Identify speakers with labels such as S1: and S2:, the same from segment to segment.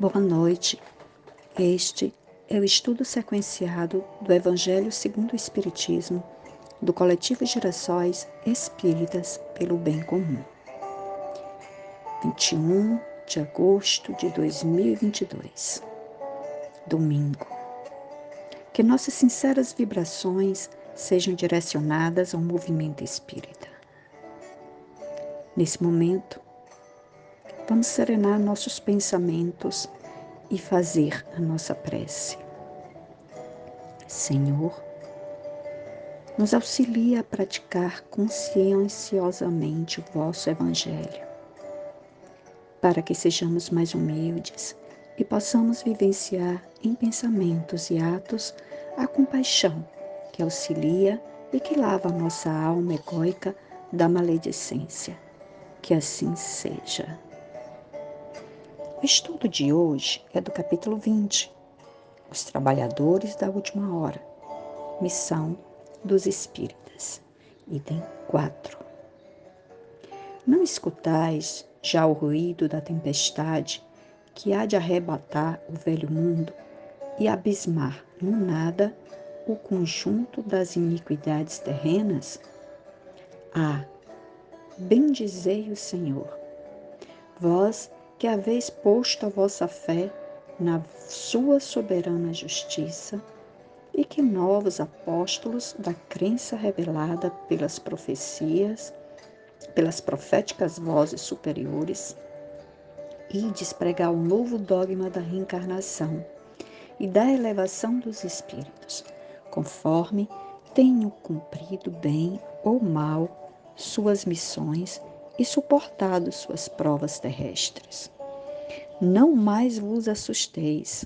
S1: Boa noite. Este é o estudo sequenciado do Evangelho segundo o Espiritismo do coletivo Gerações Espíritas pelo Bem Comum. 21 de agosto de 2022. Domingo. Que nossas sinceras vibrações sejam direcionadas ao movimento espírita. Nesse momento, Vamos serenar nossos pensamentos e fazer a nossa prece. Senhor, nos auxilia a praticar conscienciosamente o vosso Evangelho, para que sejamos mais humildes e possamos vivenciar em pensamentos e atos a compaixão que auxilia e que lava nossa alma egóica da maledicência. Que assim seja. O estudo de hoje é do capítulo 20, Os Trabalhadores da Última Hora, Missão dos Espíritas, item 4. Não escutais já o ruído da tempestade que há de arrebatar o velho mundo e abismar no nada o conjunto das iniquidades terrenas? Ah, bendizei o Senhor, vós que haveis posto a vossa fé na sua soberana justiça e que novos apóstolos da crença revelada pelas profecias, pelas proféticas vozes superiores, e despregar o novo dogma da reencarnação e da elevação dos espíritos, conforme tenham cumprido bem ou mal suas missões e suportado suas provas terrestres. Não mais vos assusteis.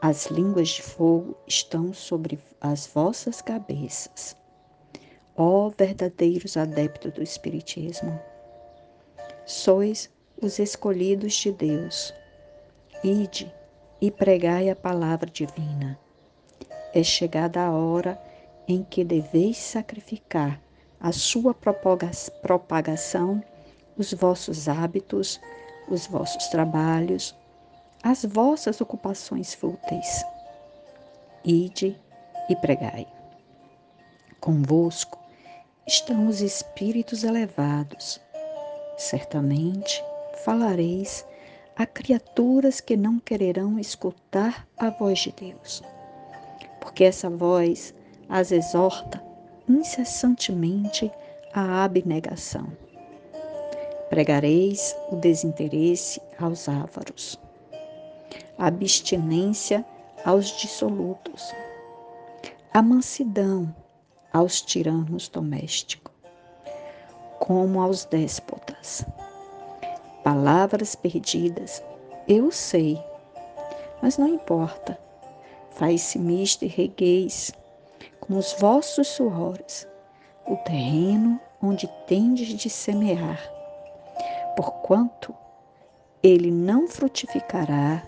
S1: As línguas de fogo estão sobre as vossas cabeças. Ó verdadeiros adeptos do Espiritismo, sois os escolhidos de Deus. Ide e pregai a palavra divina. É chegada a hora em que deveis sacrificar a sua propagação, os vossos hábitos, os vossos trabalhos, as vossas ocupações fúteis. Ide e pregai. Convosco estão os espíritos elevados. Certamente falareis a criaturas que não quererão escutar a voz de Deus, porque essa voz as exorta incessantemente a abnegação. Pregareis o desinteresse aos ávaros, a abstinência aos dissolutos, a mansidão aos tiranos domésticos, como aos déspotas. Palavras perdidas, eu sei, mas não importa. Faz-se misto e regueis com os vossos suores o terreno onde tendes de semear, porquanto ele não frutificará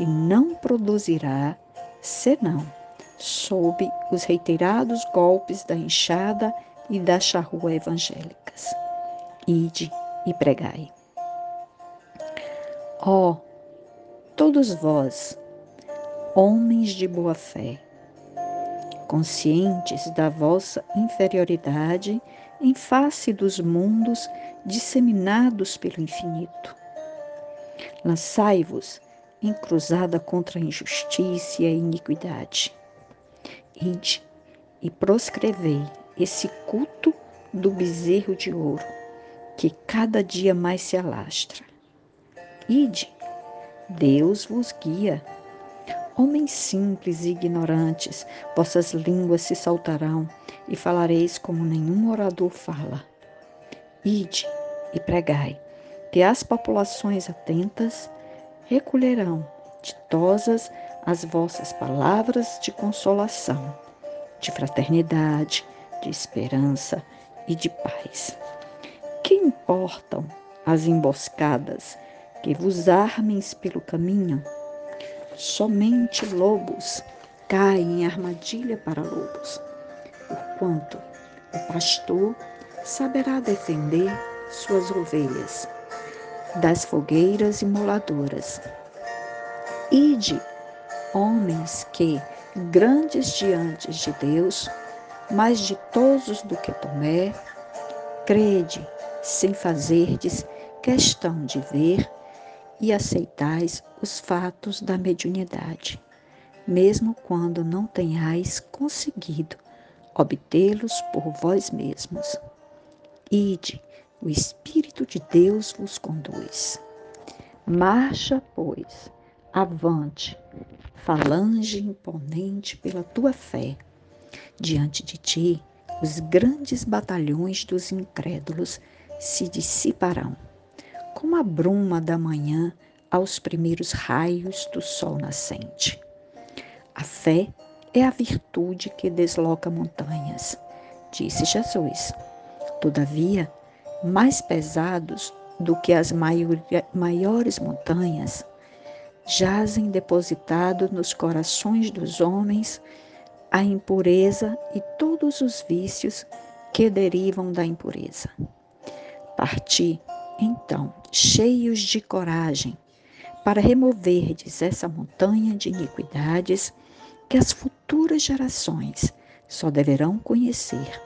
S1: e não produzirá, senão sob os reiterados golpes da enxada e da charrua evangélicas. Ide e pregai. Ó, oh, todos vós, homens de boa fé, conscientes da vossa inferioridade em face dos mundos disseminados pelo infinito. Lançai-vos em cruzada contra a injustiça e a iniquidade. Ide e proscrevei esse culto do bezerro de ouro, que cada dia mais se alastra. Ide, Deus vos guia Homens simples e ignorantes, vossas línguas se saltarão e falareis como nenhum orador fala. Ide e pregai, que as populações atentas recolherão ditosas as vossas palavras de consolação, de fraternidade, de esperança e de paz. Que importam as emboscadas que vos armeis pelo caminho? Somente lobos caem em armadilha para lobos, porquanto o pastor saberá defender suas ovelhas das fogueiras imoladoras. Ide, homens que, grandes diante de Deus, mais ditosos do que Tomé, crede, sem fazerdes questão de ver e aceitais os fatos da mediunidade, mesmo quando não tenhais conseguido obtê-los por vós mesmos. Ide, o Espírito de Deus vos conduz. Marcha, pois, avante, falange imponente pela tua fé. Diante de ti, os grandes batalhões dos incrédulos se dissiparão, como a bruma da manhã aos primeiros raios do sol nascente. A fé é a virtude que desloca montanhas, disse Jesus. Todavia, mais pesados do que as maiores montanhas, jazem depositados nos corações dos homens a impureza e todos os vícios que derivam da impureza. Parti, então, cheios de coragem, para removerdes essa montanha de iniquidades que as futuras gerações só deverão conhecer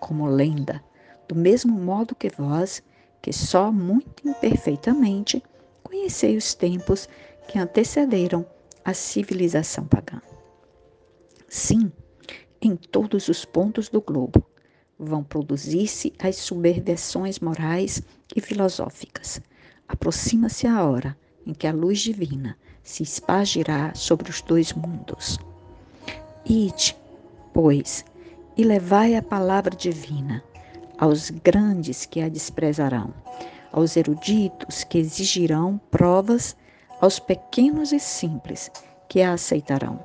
S1: como lenda, do mesmo modo que vós, que só muito imperfeitamente conhecei os tempos que antecederam a civilização pagã. Sim, em todos os pontos do globo vão produzir-se as subversões morais e filosóficas. Aproxima-se a hora em que a luz divina se espargirá sobre os dois mundos. Ide, pois, e levai a palavra divina aos grandes que a desprezarão, aos eruditos que exigirão provas aos pequenos e simples que a aceitarão,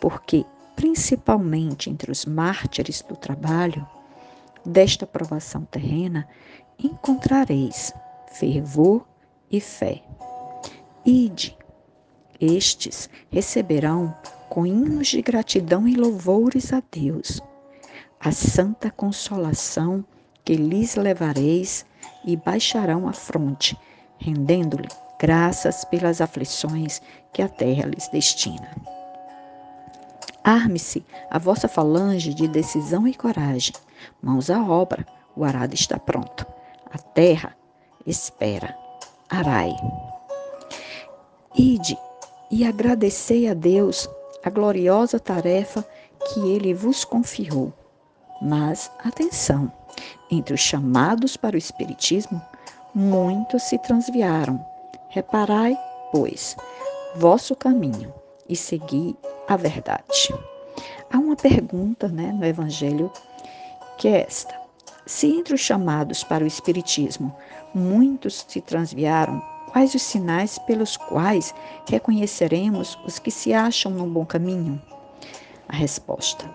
S1: porque, principalmente entre os mártires do trabalho, desta provação terrena, encontrareis fervor e fé. Ide, estes receberão com hinos de gratidão e louvores a Deus a santa consolação que lhes levareis e baixarão a fronte, rendendo-lhe graças pelas aflições que a terra lhes destina. Arme-se a vossa falange de decisão e coragem. Mãos à obra, o arado está pronto. A terra espera. Arai. Ide e agradecei a Deus a gloriosa tarefa que ele vos confiou. Mas atenção, entre os chamados para o Espiritismo, muitos se transviaram Reparai, pois, vosso caminho e segui a verdade. Há uma pergunta né, no Evangelho que é esta: Se entre os chamados para o Espiritismo muitos se transviaram, quais os sinais pelos quais reconheceremos os que se acham no bom caminho? A resposta: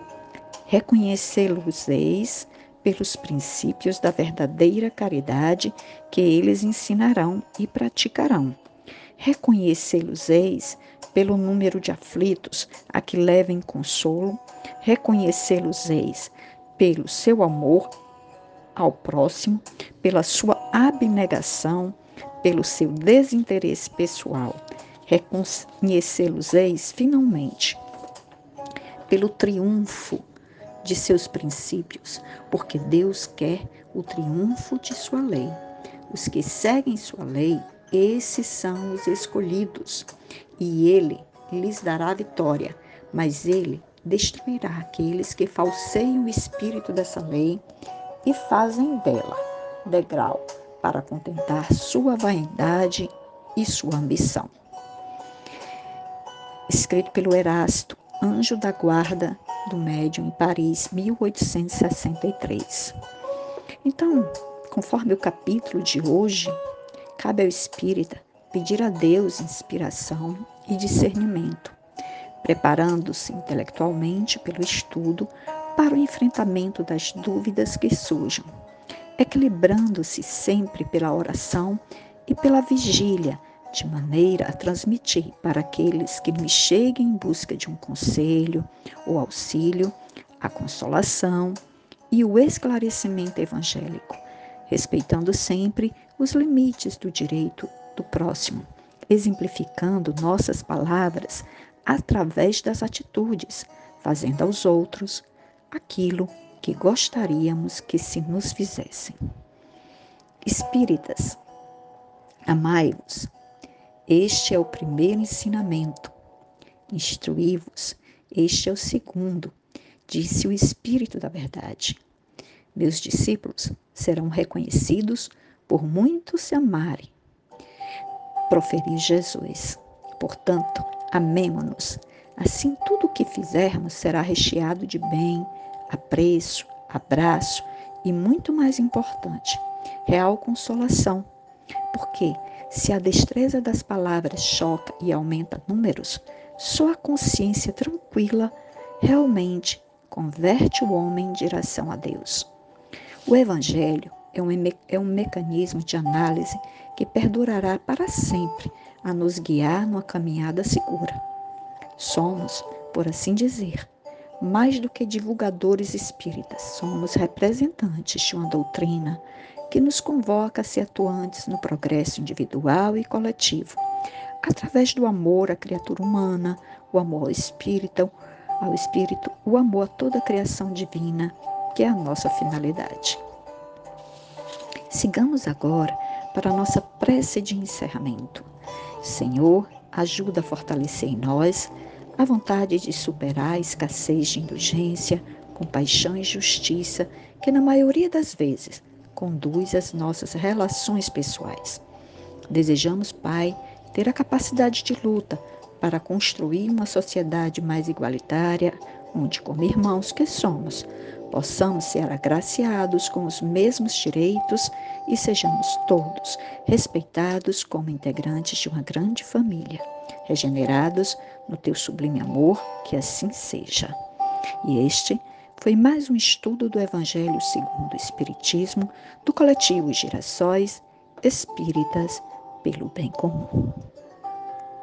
S1: Reconhecê-los-eis pelos princípios da verdadeira caridade que eles ensinarão e praticarão. Reconhecê-los-eis pelo número de aflitos a que levem consolo, reconhecê-los-eis pelo seu amor ao próximo, pela sua abnegação, pelo seu desinteresse pessoal. Reconhecê-los-eis finalmente pelo triunfo de seus princípios, porque Deus quer o triunfo de sua lei. Os que seguem sua lei, esses são os escolhidos, e ele lhes dará vitória, mas ele destruirá aqueles que falseiam o espírito dessa lei e fazem dela degrau para contentar sua vaidade e sua ambição. Escrito pelo Erasto, anjo da guarda do médium em Paris, 1863. Então, conforme o capítulo de hoje, cabe ao espírita pedir a Deus inspiração e discernimento, preparando-se intelectualmente pelo estudo para o enfrentamento das dúvidas que surjam, equilibrando-se sempre pela oração e pela vigília de maneira a transmitir para aqueles que me cheguem em busca de um conselho ou auxílio, a consolação e o esclarecimento evangélico, respeitando sempre os limites do direito do próximo, exemplificando nossas palavras através das atitudes, fazendo aos outros aquilo que gostaríamos que se nos fizessem. Espíritas, amai-vos. Este é o primeiro ensinamento. Instruí-vos. Este é o segundo, disse o Espírito da Verdade. Meus discípulos serão reconhecidos por muitos se amarem. Proferiu Jesus. Portanto, amemo-nos. Assim, tudo o que fizermos será recheado de bem, apreço, abraço e, muito mais importante, real consolação. Porque, se a destreza das palavras choca e aumenta números, só a consciência tranquila realmente converte o homem em direção a Deus. O Evangelho é um, é um mecanismo de análise que perdurará para sempre a nos guiar numa caminhada segura. Somos, por assim dizer, mais do que divulgadores espíritas, somos representantes de uma doutrina que nos convoca a ser atuantes no progresso individual e coletivo, através do amor à criatura humana, o amor ao espírito, ao espírito, o amor a toda a criação divina, que é a nossa finalidade. Sigamos agora para a nossa prece de encerramento. Senhor, ajuda a fortalecer em nós a vontade de superar a escassez de indulgência, compaixão e justiça que, na maioria das vezes, conduz as nossas relações pessoais. Desejamos, Pai, ter a capacidade de luta para construir uma sociedade mais igualitária, onde, como irmãos que somos, possamos ser agraciados com os mesmos direitos e sejamos todos respeitados como integrantes de uma grande família, regenerados no teu sublime amor, que assim seja. E este foi mais um estudo do Evangelho segundo o Espiritismo do coletivo Girassóis Espíritas pelo Bem Comum.